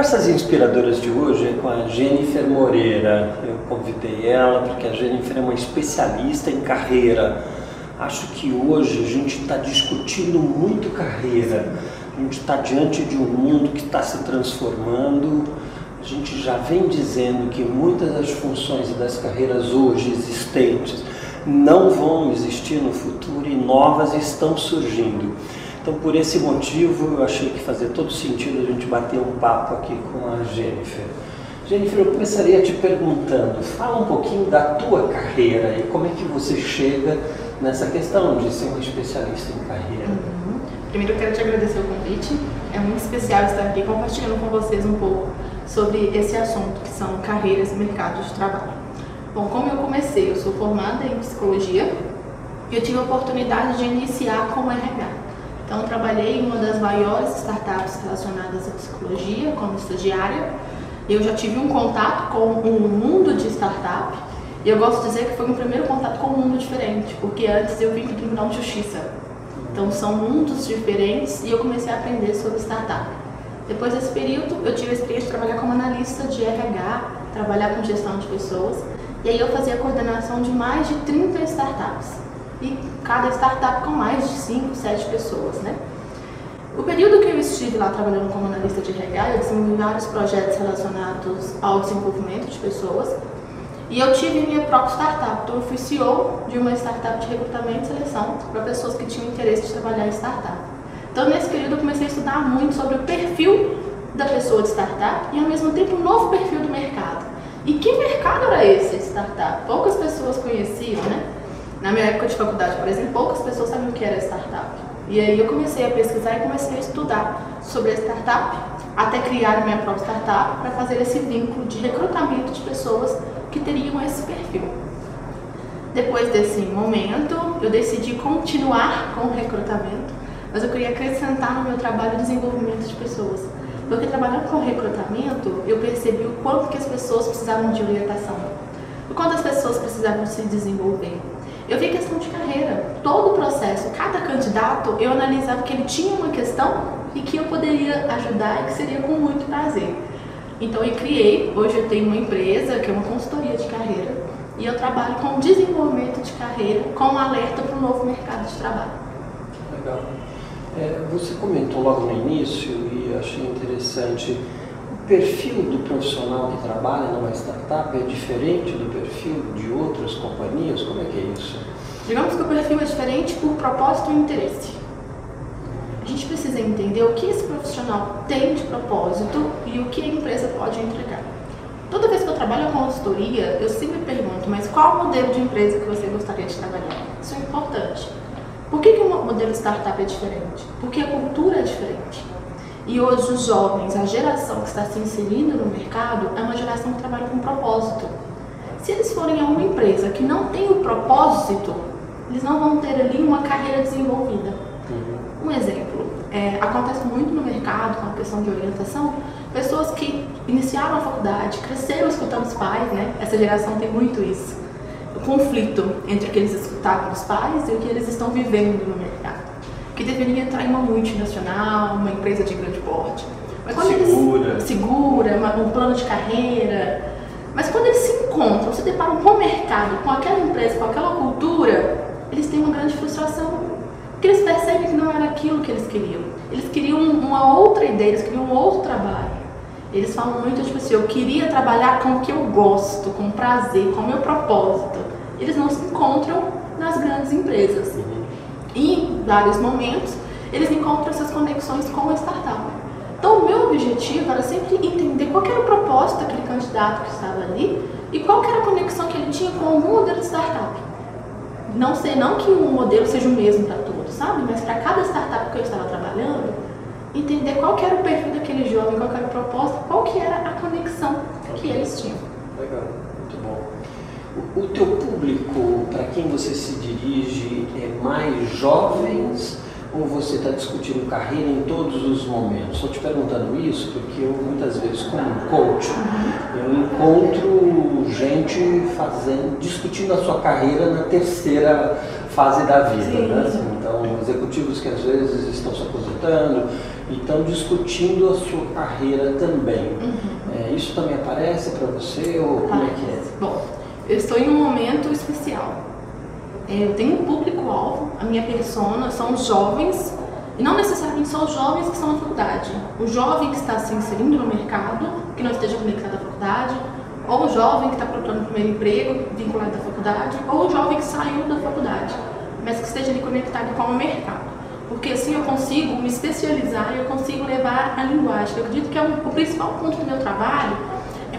Conversas inspiradoras de hoje é com a Jennifer Moreira. Eu convidei ela porque a Jennifer é uma especialista em carreira. Acho que hoje a gente está discutindo muito carreira. A gente está diante de um mundo que está se transformando. A gente já vem dizendo que muitas das funções e das carreiras hoje existentes não vão existir no futuro e novas estão surgindo. Então, por esse motivo, eu achei que fazia todo sentido a gente bater um papo aqui com a Jennifer. Jennifer, eu começaria te perguntando, fala um pouquinho da tua carreira e como é que você chega nessa questão de ser uma especialista em carreira. Uhum. Primeiro, eu quero te agradecer o convite. É muito especial estar aqui compartilhando com vocês um pouco sobre esse assunto, que são carreiras e mercados de trabalho. Bom, como eu comecei, eu sou formada em psicologia e eu tive a oportunidade de iniciar com RH. Então, trabalhei em uma das maiores startups relacionadas à psicologia como estagiária. Eu já tive um contato com um mundo de startup e eu gosto de dizer que foi um primeiro contato com um mundo diferente, porque antes eu vim do Tribunal de Justiça. Então, são mundos diferentes e eu comecei a aprender sobre startup. Depois desse período, eu tive a experiência de trabalhar como analista de RH, trabalhar com gestão de pessoas, e aí eu fazia a coordenação de mais de 30 startups e cada startup com mais de 5, 7 pessoas, né? O período que eu estive lá trabalhando como analista de RH, eu desenvolvi vários projetos relacionados ao desenvolvimento de pessoas e eu tive minha própria startup. Então, eu fui CEO de uma startup de recrutamento e seleção para pessoas que tinham interesse de trabalhar em startup. Então, nesse período, eu comecei a estudar muito sobre o perfil da pessoa de startup e, ao mesmo tempo, um novo perfil do mercado. E que mercado era esse, startup? Poucas pessoas conheciam, né? Na minha época de faculdade, por exemplo, poucas pessoas sabiam o que era startup. E aí eu comecei a pesquisar e comecei a estudar sobre a startup, até criar a minha própria startup para fazer esse vínculo de recrutamento de pessoas que teriam esse perfil. Depois desse momento, eu decidi continuar com o recrutamento, mas eu queria acrescentar no meu trabalho o desenvolvimento de pessoas. Porque trabalhando com recrutamento, eu percebi o quanto que as pessoas precisavam de orientação, o quanto as pessoas precisavam se desenvolver. Eu vi questão de carreira, todo o processo, cada candidato, eu analisava que ele tinha uma questão e que eu poderia ajudar e que seria com muito prazer. Então eu criei, hoje eu tenho uma empresa que é uma consultoria de carreira e eu trabalho com desenvolvimento de carreira com alerta para o novo mercado de trabalho. Legal. É, você comentou logo no início e achei interessante perfil do profissional que trabalha numa startup é diferente do perfil de outras companhias? Como é que é isso? Digamos que o perfil é diferente por propósito e interesse. A gente precisa entender o que esse profissional tem de propósito e o que a empresa pode entregar. Toda vez que eu trabalho com consultoria, eu sempre pergunto, mas qual modelo de empresa que você gostaria de trabalhar? Isso é importante. Por que, que o modelo startup é diferente? Porque a cultura é diferente. E hoje os jovens, a geração que está se inserindo no mercado, é uma geração que trabalha com propósito. Se eles forem a uma empresa que não tem o propósito, eles não vão ter ali uma carreira desenvolvida. Uhum. Um exemplo, é, acontece muito no mercado com a questão de orientação, pessoas que iniciaram a faculdade, cresceram escutando os pais, né? Essa geração tem muito isso. O conflito entre o que eles escutavam dos pais e o que eles estão vivendo no mercado. Que deveria entrar em uma multinacional, uma empresa de grande porte. Mas quando segura. Eles, segura, um plano de carreira. Mas quando eles se encontram, se deparam com o mercado, com aquela empresa, com aquela cultura, eles têm uma grande frustração. Porque eles percebem que não era aquilo que eles queriam. Eles queriam uma outra ideia, eles queriam um outro trabalho. Eles falam muito, tipo assim, eu queria trabalhar com o que eu gosto, com prazer, com o meu propósito. Eles não se encontram nas grandes empresas. E em vários momentos, eles encontram essas conexões com a startup. Então, o meu objetivo era sempre entender qual era o propósito daquele candidato que estava ali e qual era a conexão que ele tinha com o mundo de startup não sei, não que o modelo seja o mesmo para todos, sabe? Mas para cada startup que eu estava trabalhando, entender qual era o perfil daquele jovem, qual era o propósito, qual que era a conexão que eles tinham. O teu público, para quem você se dirige, é mais jovens ou você está discutindo carreira em todos os momentos? Estou te perguntando isso porque eu muitas vezes, como coach, eu encontro gente fazendo, discutindo a sua carreira na terceira fase da vida. Né? Assim, então, executivos que às vezes estão se aposentando e estão discutindo a sua carreira também. Uhum. É, isso também aparece para você ou como é que é? Bom, eu estou em um momento especial. É, eu tenho um público-alvo, a minha persona são os jovens, e não necessariamente são os jovens que estão na faculdade. O jovem que está se inserindo no mercado, que não esteja conectado à faculdade, ou o jovem que está procurando o primeiro emprego vinculado à faculdade, ou o jovem que saiu da faculdade, mas que esteja ali conectado com o mercado porque assim eu consigo me especializar e eu consigo levar a linguagem. Eu acredito que é um, o principal ponto do meu trabalho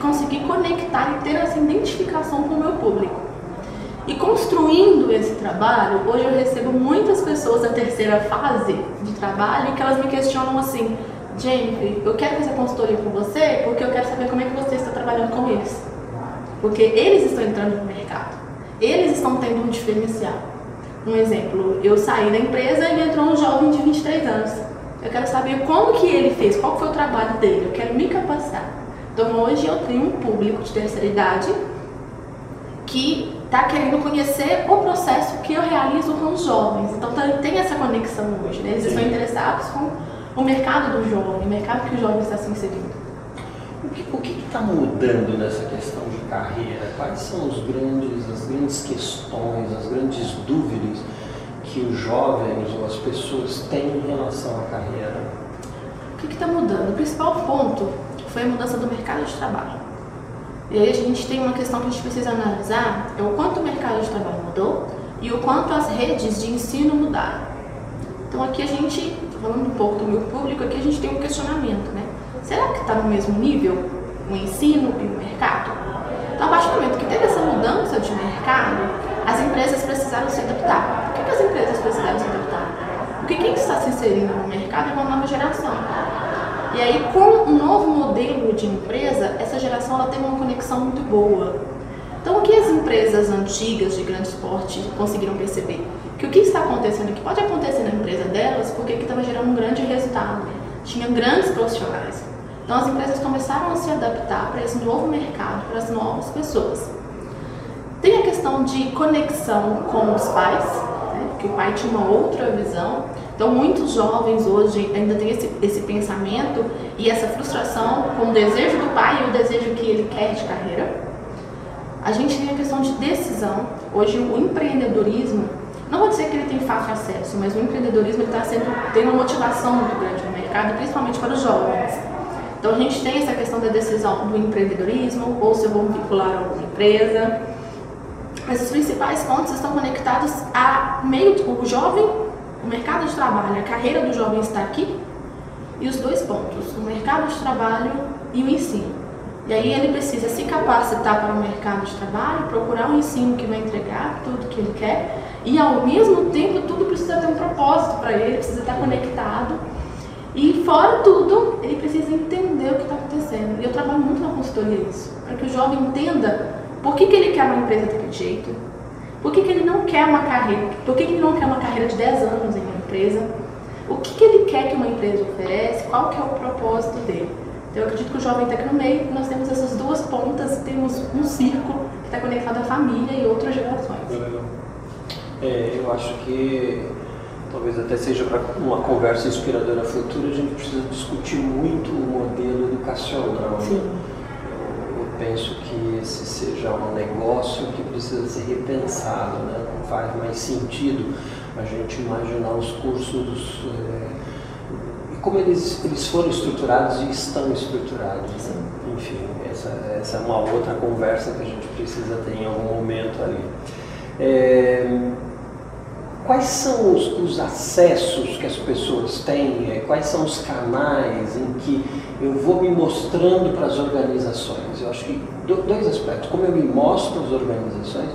conseguir conectar e ter essa identificação com o meu público. E construindo esse trabalho, hoje eu recebo muitas pessoas da terceira fase de trabalho que elas me questionam assim: Jennifer, eu quero fazer consultoria com você porque eu quero saber como é que você está trabalhando com eles. Porque eles estão entrando no mercado, eles estão tendo um diferencial. Um exemplo, eu saí da empresa e entrou um jovem de 23 anos. Eu quero saber como que ele fez, qual foi o trabalho dele, eu quero me capacitar. Então hoje eu tenho um público de terceira idade que está querendo conhecer o processo que eu realizo com os jovens. Então tem essa conexão hoje, né? Eles Sim. estão interessados com o mercado do jovem, o mercado que o jovem está se inserindo. O que está mudando nessa questão de carreira? Quais são os grandes, as grandes questões, as grandes dúvidas que os jovens ou as pessoas têm em relação à carreira? O que está mudando? O principal ponto foi a mudança do mercado de trabalho. E aí a gente tem uma questão que a gente precisa analisar, é o quanto o mercado de trabalho mudou e o quanto as redes de ensino mudaram. Então aqui a gente, falando um pouco do meu público, aqui a gente tem um questionamento, né? será que está no mesmo nível o ensino e o mercado? Então, a partir do momento que teve essa mudança de mercado, as empresas precisaram se adaptar. Por que, que as empresas precisaram se adaptar? Porque quem está se inserindo no mercado é uma nova geração. E aí, com um novo modelo de empresa, essa geração ela tem uma conexão muito boa. Então, o que as empresas antigas de grande porte conseguiram perceber? Que o que está acontecendo, que pode acontecer na empresa delas, porque que estava gerando um grande resultado. Tinha grandes profissionais. Então as empresas começaram a se adaptar para esse novo mercado, para as novas pessoas. Tem a questão de conexão com os pais, né, que o pai tinha uma outra visão. Então muitos jovens hoje ainda têm esse, esse pensamento e essa frustração com o desejo do pai e o desejo que ele quer de carreira. A gente tem a questão de decisão. Hoje o empreendedorismo, não vou dizer que ele tem fácil acesso, mas o empreendedorismo está sendo tem uma motivação muito grande no mercado, principalmente para os jovens. Então a gente tem essa questão da decisão do empreendedorismo, ou se eu vou vincular a alguma empresa. Mas os principais pontos estão conectados a meio o jovem, o mercado de trabalho, a carreira do jovem está aqui, e os dois pontos, o mercado de trabalho e o ensino. E aí ele precisa se capacitar para o mercado de trabalho, procurar um ensino que vai entregar tudo que ele quer, e ao mesmo tempo tudo precisa ter um propósito para ele, precisa estar conectado e fora tudo, ele precisa entender o que está acontecendo. E eu trabalho muito na consultoria isso, para que o jovem entenda por que, que ele quer uma empresa daquele jeito, por que, que ele não quer uma carreira, por que, que ele não quer uma carreira de 10 anos em uma empresa, o que, que ele quer que uma empresa oferece, qual que é o propósito dele. Então eu acredito que o jovem está aqui no meio, nós temos essas duas pontas, temos um círculo que está conectado à família e outras gerações. É, eu acho que talvez até seja para uma conversa inspiradora futura, a gente precisa discutir muito o modelo educacional. Né? Sim. Penso que esse seja um negócio que precisa ser repensado, né? não faz mais sentido a gente imaginar os cursos é, e como eles, eles foram estruturados e estão estruturados. Né? Enfim, essa, essa é uma outra conversa que a gente precisa ter em algum momento ali. É, quais são os, os, acessos que as pessoas têm, é, quais são os canais em que eu vou me mostrando para as organizações. Eu acho que dois aspectos, como eu me mostro às organizações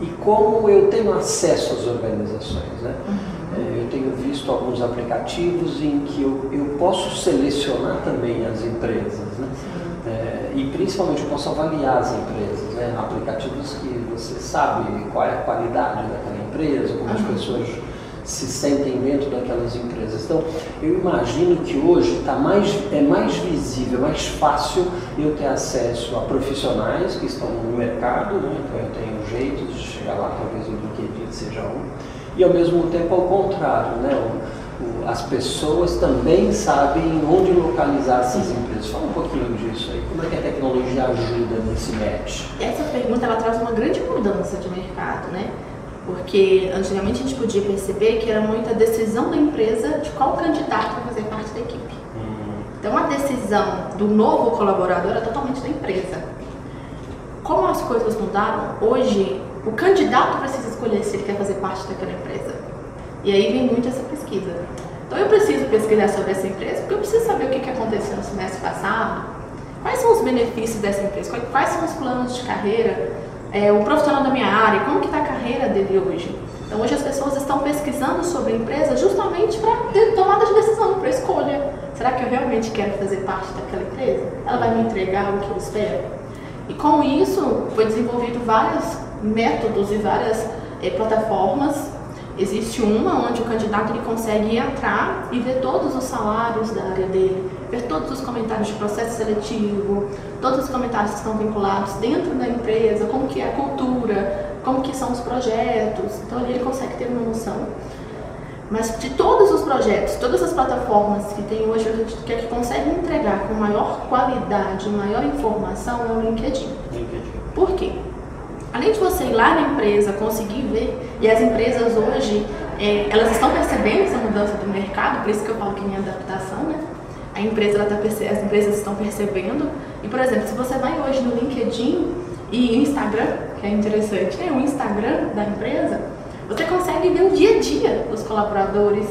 e como eu tenho acesso às organizações. Né? Uhum. É, eu tenho visto alguns aplicativos em que eu, eu posso selecionar também as empresas. Né? É, e principalmente eu posso avaliar as empresas, né? aplicativos que você sabe qual é a qualidade daquela empresa, como as pessoas se sentem dentro daquelas empresas. Então, eu imagino que hoje tá mais, é mais visível, mais fácil eu ter acesso a profissionais que estão no mercado, né? então eu tenho jeito de chegar lá, talvez o LinkedIn seja um, e ao mesmo tempo ao contrário, né? as pessoas também sabem onde localizar essas empresas. Fala um pouquinho disso aí. Como é que a tecnologia ajuda nesse match? Essa pergunta ela traz uma grande mudança de mercado, né? Porque antigamente a gente podia perceber que era muita decisão da empresa de qual candidato vai fazer parte da equipe. Uhum. Então a decisão do novo colaborador é totalmente da empresa. Como as coisas mudaram, hoje o candidato precisa escolher se ele quer fazer parte daquela empresa. E aí vem muito essa pesquisa. Então eu preciso pesquisar sobre essa empresa porque eu preciso saber o que aconteceu no semestre passado, quais são os benefícios dessa empresa, quais são os planos de carreira, é, o profissional da minha área, como que está a carreira dele hoje. Então hoje as pessoas estão pesquisando sobre a empresa justamente para tomada de decisão, para escolha. Será que eu realmente quero fazer parte daquela empresa? Ela vai me entregar o que eu espero? E com isso foi desenvolvido vários métodos e várias é, plataformas Existe uma onde o candidato ele consegue entrar e ver todos os salários da área dele, ver todos os comentários de processo seletivo, todos os comentários que estão vinculados dentro da empresa, como que é a cultura, como que são os projetos. Então ali ele consegue ter uma noção. Mas de todos os projetos, todas as plataformas que tem hoje, que, é que consegue entregar com maior qualidade, maior informação é o LinkedIn. LinkedIn. Por quê? Além de você ir lá na empresa, conseguir ver, e as empresas hoje, é, elas estão percebendo essa mudança do mercado, por isso que eu falo que é adaptação, né? A empresa, tá as empresas estão percebendo. E, por exemplo, se você vai hoje no LinkedIn e Instagram, que é interessante, é o Instagram da empresa, você consegue ver o dia a dia dos colaboradores,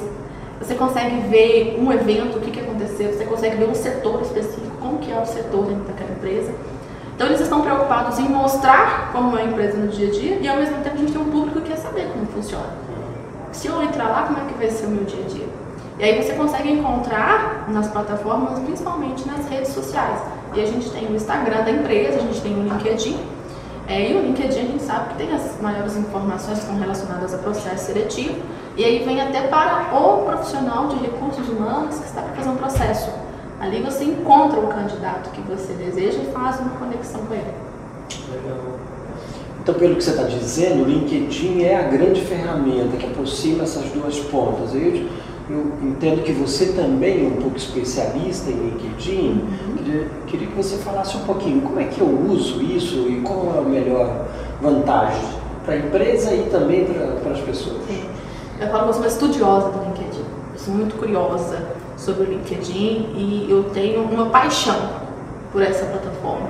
você consegue ver um evento, o que, que aconteceu, você consegue ver um setor específico, como que é o setor dentro daquela empresa. Então eles estão preocupados em mostrar como é a empresa no dia a dia e ao mesmo tempo a gente tem um público que quer saber como funciona. Se eu entrar lá, como é que vai ser o meu dia a dia? E aí você consegue encontrar nas plataformas, principalmente nas redes sociais. E a gente tem o Instagram da empresa, a gente tem o LinkedIn. É, e o LinkedIn a gente sabe que tem as maiores informações que relacionadas ao processo seletivo. E aí vem até para o profissional de recursos humanos que está para fazer um processo Ali você encontra o candidato que você deseja e faz uma conexão com ele. Legal. Então, pelo que você está dizendo, o LinkedIn é a grande ferramenta que aproxima essas duas pontas. Eu, eu entendo que você também é um pouco especialista em LinkedIn. Uhum. Queria, queria, que você falasse um pouquinho como é que eu uso isso e qual é a melhor vantagem para a empresa e também para as pessoas. Eu falo que eu sou uma estudiosa do LinkedIn. Eu sou muito curiosa sobre o LinkedIn e eu tenho uma paixão por essa plataforma.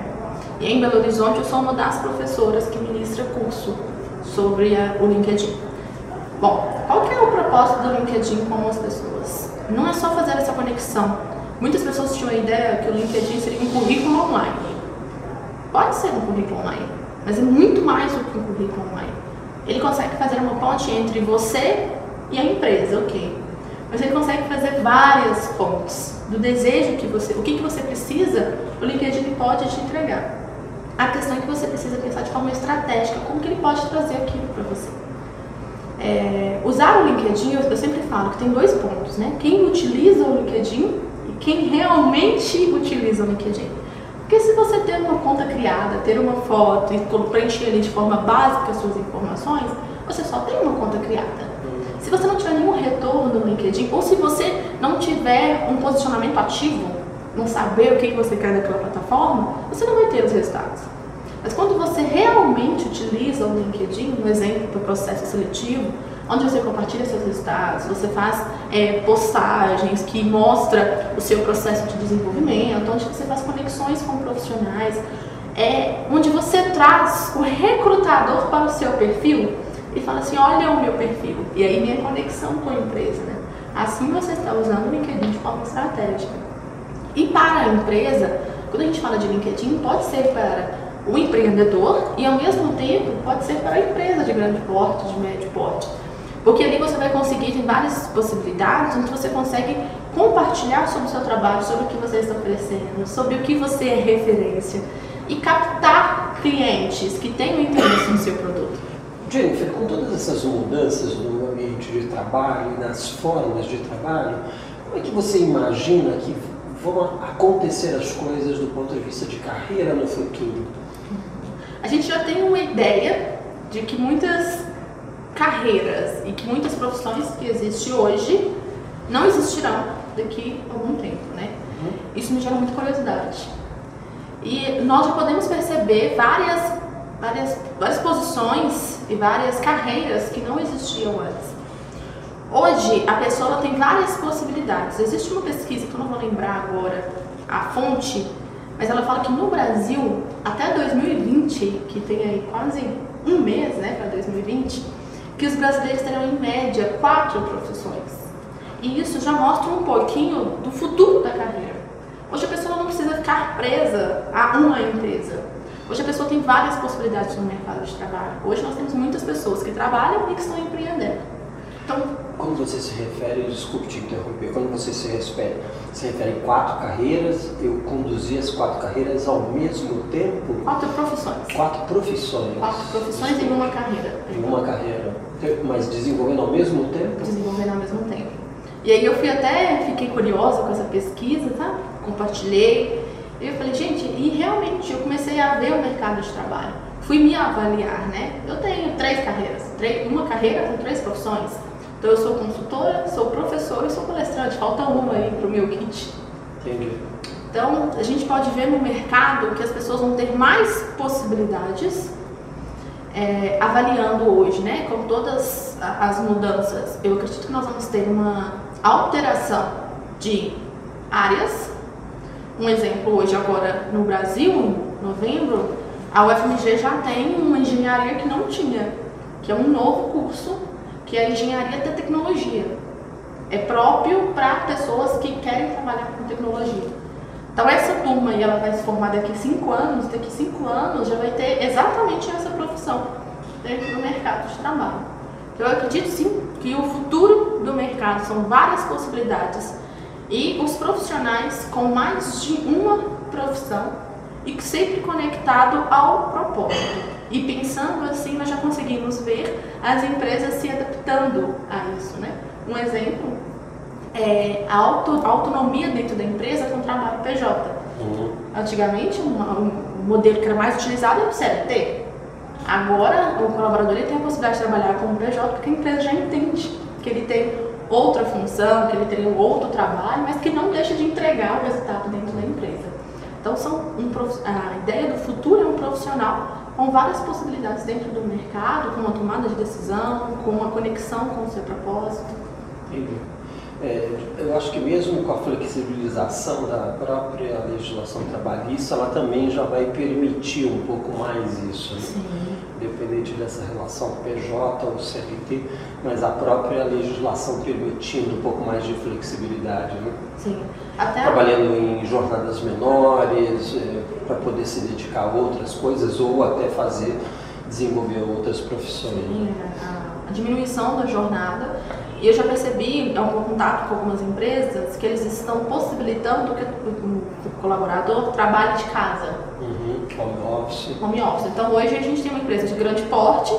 E em Belo Horizonte eu sou uma das professoras que ministra curso sobre a, o LinkedIn. Bom, qual que é propósito do LinkedIn com as pessoas? Não é só fazer essa conexão. Muitas pessoas tinham a ideia que o LinkedIn seria um currículo online. Pode ser um currículo online, mas é muito mais do que um currículo online. Ele consegue fazer uma ponte entre você e a empresa, ok? mas ele consegue fazer várias fontes do desejo que você, o que, que você precisa, o LinkedIn pode te entregar. A questão é que você precisa pensar de forma estratégica como que ele pode trazer aquilo para você. É, usar o LinkedIn, eu, sempre falo que tem dois pontos, né? Quem utiliza o LinkedIn e quem realmente utiliza o LinkedIn. Porque se você ter uma conta criada, ter uma foto e preencher ali de forma básica as suas informações, você só tem uma conta criada. Se você não tiver nenhum retorno no LinkedIn, ou se você não tiver um posicionamento ativo, não saber o que você quer daquela plataforma, você não vai ter os resultados. Mas quando você realmente utiliza o LinkedIn, um exemplo para o processo seletivo, onde você compartilha seus resultados, você faz é, postagens que mostra o seu processo de desenvolvimento, onde você faz conexões com profissionais, é, onde você traz o recrutador para o seu perfil, e fala assim, olha o meu perfil, e aí minha conexão com a empresa, né? Assim você está usando o LinkedIn de forma estratégica. E para a empresa, quando a gente fala de LinkedIn, pode ser para o empreendedor e ao mesmo tempo pode ser para a empresa de grande porte, de médio porte. Porque ali você vai conseguir, tem várias possibilidades, onde você consegue compartilhar sobre o seu trabalho, sobre o que você está oferecendo, sobre o que você é referência e captar clientes que tenham interesse no seu produto. Jennifer, com todas essas mudanças no ambiente de trabalho e nas formas de trabalho, como é que você imagina que vão acontecer as coisas do ponto de vista de carreira no futuro? A gente já tem uma ideia de que muitas carreiras e que muitas profissões que existem hoje não existirão daqui a algum tempo, né? Uhum. Isso me gera muita curiosidade. E nós já podemos perceber várias, várias, várias posições e várias carreiras que não existiam antes. Hoje, a pessoa tem várias possibilidades. Existe uma pesquisa que eu não vou lembrar agora a fonte, mas ela fala que no Brasil, até 2020, que tem aí quase um mês né, para 2020, que os brasileiros terão em média quatro profissões. E isso já mostra um pouquinho do futuro da carreira. Hoje a pessoa não precisa ficar presa a uma empresa. Hoje a pessoa tem várias possibilidades no mercado de trabalho. Hoje nós temos muitas pessoas que trabalham e que estão empreendendo. Então, quando você se refere, desculpe te interromper, quando você se refere, se refere a quatro carreiras, eu conduzi as quatro carreiras ao mesmo tempo? Quatro profissões. Quatro profissões. Quatro profissões em uma carreira. Em uma carreira. Mas desenvolvendo ao mesmo tempo? Desenvolvendo ao mesmo tempo. E aí eu fui até, fiquei curiosa com essa pesquisa, tá? Compartilhei. E eu falei, gente, e realmente eu comecei a ver o mercado de trabalho. Fui me avaliar, né? Eu tenho três carreiras, uma carreira com três profissões. Então eu sou consultora, sou professora e sou palestrante. Falta uma aí para o meu kit. Entendi. Então a gente pode ver no mercado que as pessoas vão ter mais possibilidades é, avaliando hoje, né? Com todas as mudanças, eu acredito que nós vamos ter uma alteração de áreas. Um exemplo hoje agora no Brasil, em novembro, a UFMG já tem uma engenharia que não tinha, que é um novo curso que é a engenharia da tecnologia. É próprio para pessoas que querem trabalhar com tecnologia. Então essa turma aí, ela vai se formar daqui cinco anos, daqui cinco anos já vai ter exatamente essa profissão dentro do mercado de trabalho. Então, eu acredito sim que o futuro do mercado são várias possibilidades e os profissionais com mais de uma profissão e sempre conectado ao propósito. E pensando assim, nós já conseguimos ver as empresas se adaptando a isso. Né? Um exemplo é a, auto, a autonomia dentro da empresa com o trabalho PJ. Uhum. Antigamente, um, um, modelo que era mais utilizado era o CLT. Agora, o colaborador ele tem a possibilidade de trabalhar com o PJ porque a empresa já entende que ele tem outra função, que ele tem um outro trabalho, mas que não deixa de entregar o resultado dentro da empresa. Então, são um, a ideia do futuro é um profissional com várias possibilidades dentro do mercado, com uma tomada de decisão, com uma conexão com o seu propósito. Entendi. É, eu acho que mesmo com a flexibilização da própria legislação trabalhista, ela também já vai permitir um pouco mais isso, né? independente dessa relação PJ ou CLT, mas a própria legislação permitindo um pouco mais de flexibilidade. Né? Sim. Até Trabalhando em jornadas menores, é, para poder se dedicar a outras coisas ou até fazer, desenvolver outras profissões. Sim, a diminuição da jornada e eu já percebi, ao contato com algumas empresas, que eles estão possibilitando que o colaborador trabalhe de casa. Uhum. Home office. Home office. Então hoje a gente tem uma empresa de grande porte,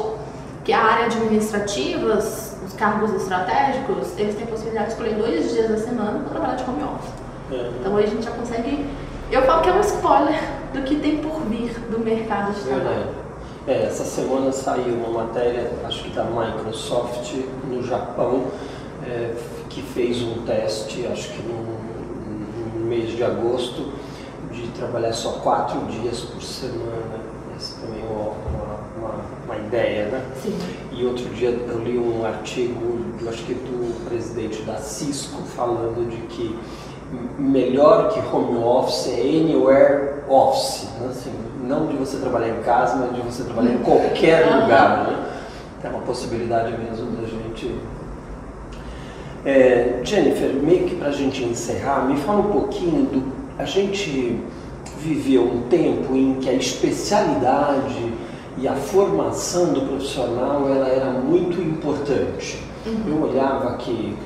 que a área administrativa, os cargos estratégicos, eles têm a possibilidade de escolher dois dias da semana para trabalhar de home office. É. Então hoje a gente já consegue. Eu falo que é um spoiler do que tem por vir do mercado de trabalho. É, essa semana saiu uma matéria, acho que da Microsoft no Japão, é, que fez um teste, acho que no, no, mês de agosto, de trabalhar só quatro dias por semana. Essa também é uma, uma, uma, ideia, né? Sim. E outro dia eu li um artigo, acho que do presidente da Cisco, falando de que melhor que home office é anywhere office, né? assim, não de você trabalhar em casa, mas de você trabalhar em qualquer lugar. Né? É uma possibilidade mesmo da gente. É, Jennifer, meio que para a gente encerrar, me fala um pouquinho do. A gente viveu um tempo em que a especialidade e a formação do profissional ela era muito importante. Uhum. Eu olhava que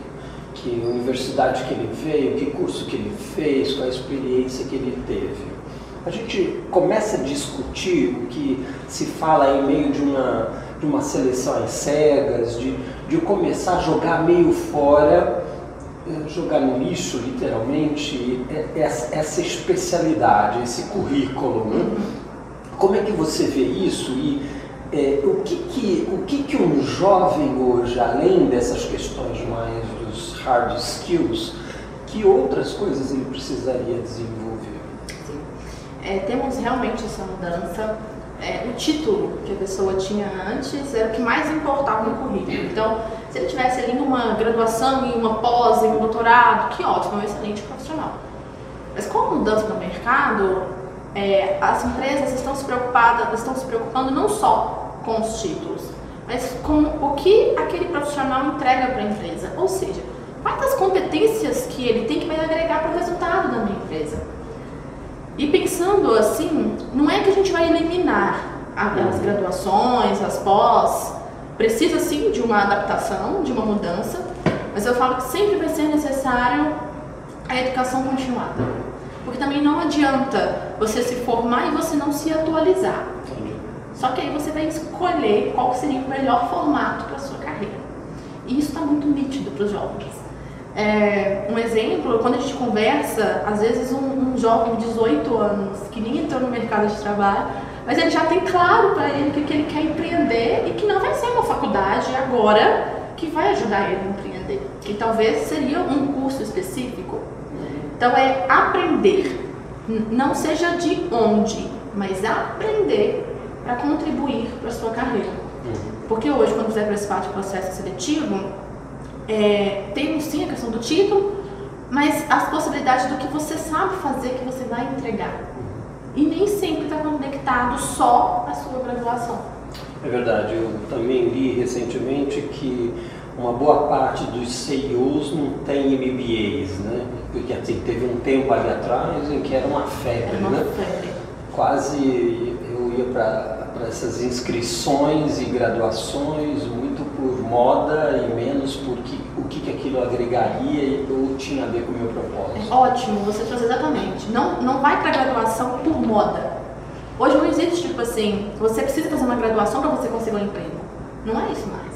que universidade que ele veio, que curso que ele fez, qual a experiência que ele teve. A gente começa a discutir o que se fala em meio de uma, de uma seleção às cegas, de, de começar a jogar meio fora, eh, jogar no lixo, literalmente, essa, essa especialidade, esse currículo. Né? Como é que você vê isso e é, o, que, que, o que, que um jovem hoje, além dessas questões mais hard skills, que outras coisas ele precisaria desenvolver? Sim. É, temos realmente essa mudança. É, o título que a pessoa tinha antes era o que mais importava no currículo. Então, se ele tivesse ali uma graduação, em uma pós, em um doutorado, que ótimo, é um excelente profissional. Mas com a mudança no mercado, é, as empresas estão se preocupadas, estão se preocupando não só com os títulos, mas com o que aquele profissional entrega para a empresa. Ou seja, quais as competências que ele tem que vai agregar para o resultado da minha empresa. E pensando assim, não é que a gente vai eliminar as graduações, as pós, precisa sim de uma adaptação, de uma mudança, mas eu falo que sempre vai ser necessário a educação continuada. Porque também não adianta você se formar e você não se atualizar. Só que aí você vai escolher qual seria o melhor formato para a sua carreira. E isso está muito nítido para os jovens. É, um exemplo, quando a gente conversa, às vezes um, um, jovem de 18 anos que nem entrou no mercado de trabalho, mas ele já tem claro para ele que, que ele quer empreender e que não vai ser uma faculdade agora que vai ajudar ele a empreender. Que talvez seria um curso específico. Então é aprender, não seja de onde, mas aprender para contribuir para a sua carreira. Uhum. Porque hoje, quando você vai participar de processo seletivo, é, tem sim a questão do título, mas as possibilidades do que você sabe fazer, que você vai entregar. E nem sempre está conectado só à sua graduação. É verdade, eu também li recentemente que uma boa parte dos CEOs não tem MBAs, né? Porque assim, teve um tempo ali atrás em que era uma febre, era uma né? Febre. Quase eu ia para essas inscrições e graduações moda e menos por que, o que, que aquilo agregaria ou tinha a ver com o meu propósito. É ótimo, você trouxe exatamente. Não, não vai para graduação por moda. Hoje não existe tipo assim, você precisa fazer uma graduação para você conseguir um emprego. Não é isso mais.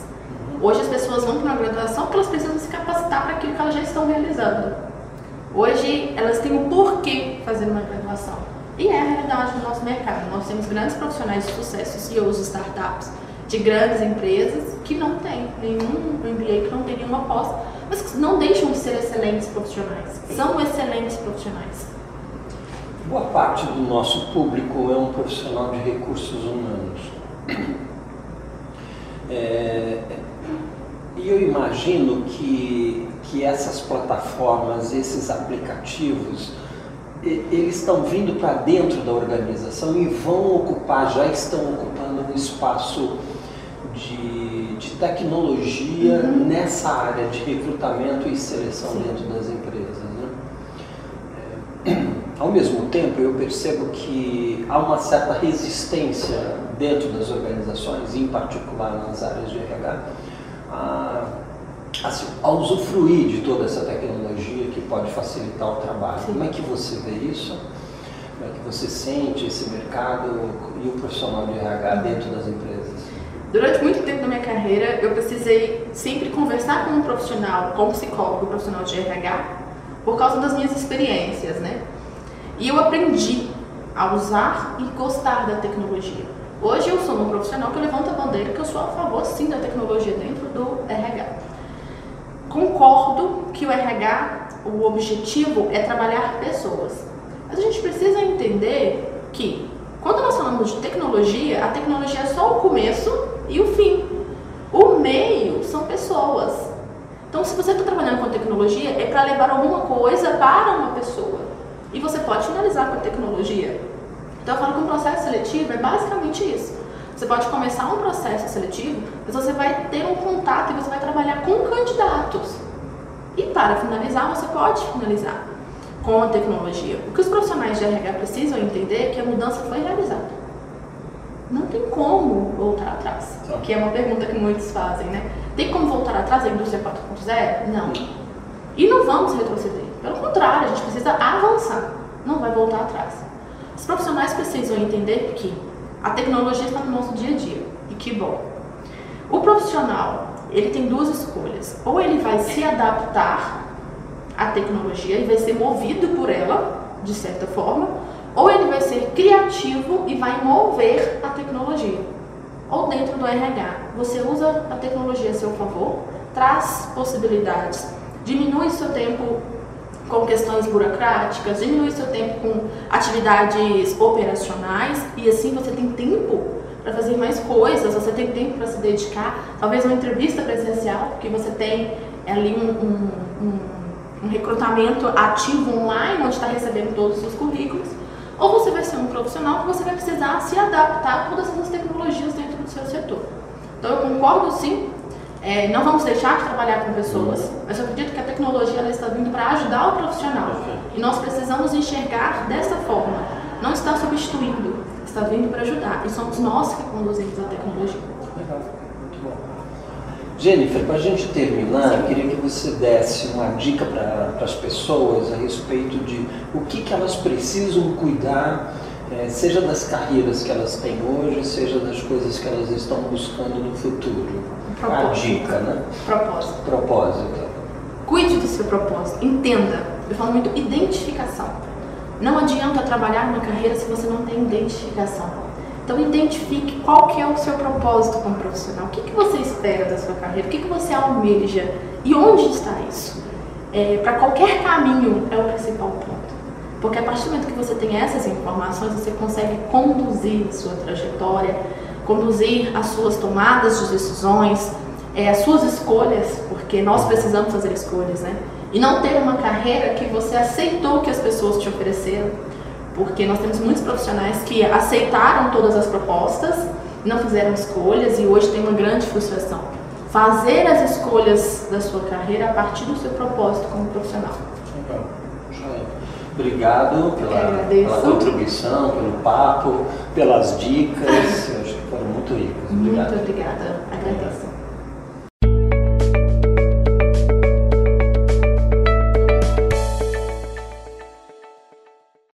Hoje as pessoas vão para uma graduação porque elas precisam se capacitar para aquilo que elas já estão realizando. Hoje elas têm o porquê fazer uma graduação. E é a realidade do nosso mercado. Nós temos grandes profissionais de sucesso, CEOs de startups, de grandes empresas que não têm nenhum MBA, que não tem nenhuma pós, mas que não deixam de ser excelentes profissionais. São excelentes profissionais. Boa parte do nosso público é um profissional de recursos humanos. É, e eu imagino que, que essas plataformas, esses aplicativos, eles estão vindo para dentro da organização e vão ocupar, já estão ocupando um espaço de, de tecnologia uhum. nessa área de recrutamento e seleção Sim. dentro das empresas. Né? É, ao mesmo tempo, eu percebo que há uma certa resistência dentro das organizações, em particular nas áreas de RH, a, assim, a usufruir de toda essa tecnologia que pode facilitar o trabalho. Sim. Como é que você vê isso? Como é que você sente esse mercado e o profissional de RH dentro das empresas? Durante muito tempo da minha carreira, eu precisei sempre conversar com um profissional, com um psicólogo, um profissional de RH, por causa das minhas experiências, né? E eu aprendi a usar e gostar da tecnologia. Hoje eu sou um profissional que levanta a bandeira que eu sou a favor sim da tecnologia dentro do RH. Concordo que o RH, o objetivo é trabalhar pessoas. Mas a gente precisa entender que quando nós falamos de tecnologia, a tecnologia é só o começo e o fim. O meio são pessoas. Então, se você está trabalhando com tecnologia, é para levar alguma coisa para uma pessoa. E você pode finalizar com a tecnologia. Então eu falo que um processo seletivo é basicamente isso. Você pode começar um processo seletivo, mas você vai ter um contato e você vai trabalhar com candidatos. E para finalizar, você pode finalizar com a tecnologia. O que os profissionais de RH precisam entender é que a mudança foi realizada. Não tem como voltar atrás, que é uma pergunta que muitos fazem, né? Tem como voltar atrás a indústria 4.0? Não. E não vamos retroceder. Pelo contrário, a gente precisa avançar, não vai voltar atrás. Os profissionais precisam entender que a tecnologia está no nosso dia a dia e que bom. O profissional, ele tem duas escolhas. Ou ele vai se adaptar à tecnologia e vai ser movido por ela, de certa forma, ou ele vai ser criativo e vai mover a tecnologia. Ou dentro do RH, você usa a tecnologia a seu favor, traz possibilidades diminui seu tempo com questões burocráticas, diminui seu tempo com atividades operacionais e assim você tem tempo para fazer mais coisas, você tem tempo para se dedicar, talvez uma entrevista presencial, porque você tem ali um, um, um, um recrutamento ativo online, onde está recebendo todos os currículos, ou você vai ser um profissional que você vai precisar se adaptar a todas essas tecnologias dentro do seu setor. Então eu concordo sim é, não vamos deixar de trabalhar com pessoas, mas eu acredito que a tecnologia ela está vindo para ajudar o profissional. E nós precisamos enxergar dessa forma. Não está substituindo, está vindo para ajudar. E somos nós que conduzimos a tecnologia. Jennifer, para a gente terminar, eu queria que você desse uma dica para as pessoas a respeito de o que, que elas precisam cuidar é, seja das carreiras que elas têm hoje, seja das coisas que elas estão buscando no futuro. Propósito. A dica, né? Propósito. Propósito. Cuide do seu propósito, entenda. Eu falo muito identificação. Não adianta trabalhar numa carreira se você não tem identificação. Então identifique qual que é o seu propósito como profissional. O que, que você espera da sua carreira? O que, que você almeja? E onde está isso? É, Para qualquer caminho é o principal ponto. Porque a partir do momento que você tem essas informações, você consegue conduzir a sua trajetória, conduzir as suas tomadas de decisões, é, as suas escolhas, porque nós precisamos fazer escolhas, né? E não ter uma carreira que você aceitou que as pessoas te ofereceram, porque nós temos muitos profissionais que aceitaram todas as propostas, não fizeram escolhas e hoje tem uma grande frustração. Fazer as escolhas da sua carreira a partir do seu propósito como profissional. Legal. Obrigado pela, pela, contribuição, pelo papo, pelas dicas. Eu acho que foram muito ricas. Obrigado. Muito obrigada. Agradeço.